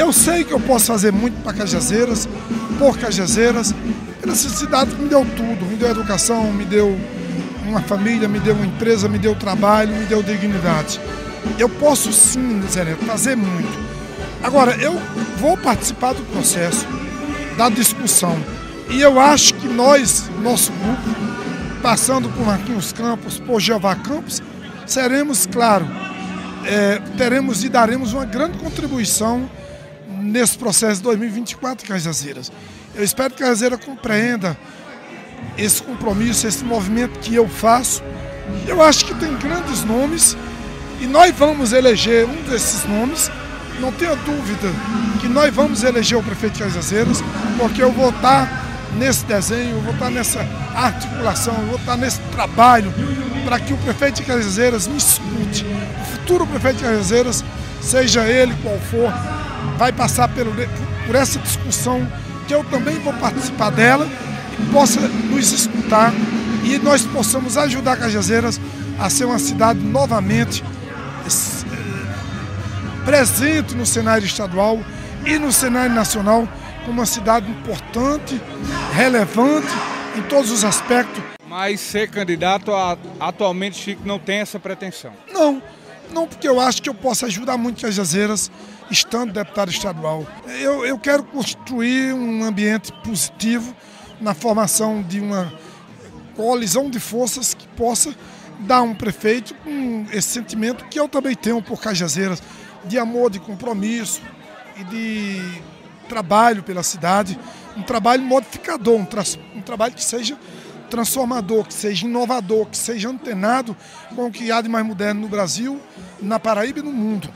Eu sei que eu posso fazer muito para Cajazeiras, por Cajazeiras, essa cidade me deu tudo, me deu educação, me deu uma família, me deu uma empresa, me deu trabalho, me deu dignidade. Eu posso sim, Zé Neto, fazer muito. Agora, eu vou participar do processo, da discussão. E eu acho que nós, nosso grupo, passando por Marquinhos Campos, por Jeová Campos, seremos, claro, é, teremos e daremos uma grande contribuição nesse processo de 2024 em Cajazeiras. Eu espero que Cajazeira compreenda esse compromisso, esse movimento que eu faço. Eu acho que tem grandes nomes e nós vamos eleger um desses nomes. Não tenha dúvida que nós vamos eleger o prefeito de Cajazeiras, porque eu vou estar nesse desenho, eu vou estar nessa articulação, eu vou estar nesse trabalho para que o prefeito de Cajazeiras me escute. O futuro prefeito de Cajazeiras, seja ele qual for, vai passar pelo, por essa discussão que eu também vou participar dela e possa nos escutar e nós possamos ajudar Cajazeiras a ser uma cidade novamente presente no cenário estadual e no cenário nacional como uma cidade importante, relevante em todos os aspectos. Mas ser candidato a, atualmente, Chico, não tem essa pretensão? Não, não porque eu acho que eu posso ajudar muito Cajazeiras estando deputado estadual. Eu, eu quero construir um ambiente positivo na formação de uma coalizão de forças que possa dar um prefeito com esse sentimento que eu também tenho por Cajazeiras, de amor, de compromisso e de trabalho pela cidade, um trabalho modificador, um, tra um trabalho que seja transformador, que seja inovador, que seja antenado com o que há de mais moderno no Brasil, na Paraíba e no mundo.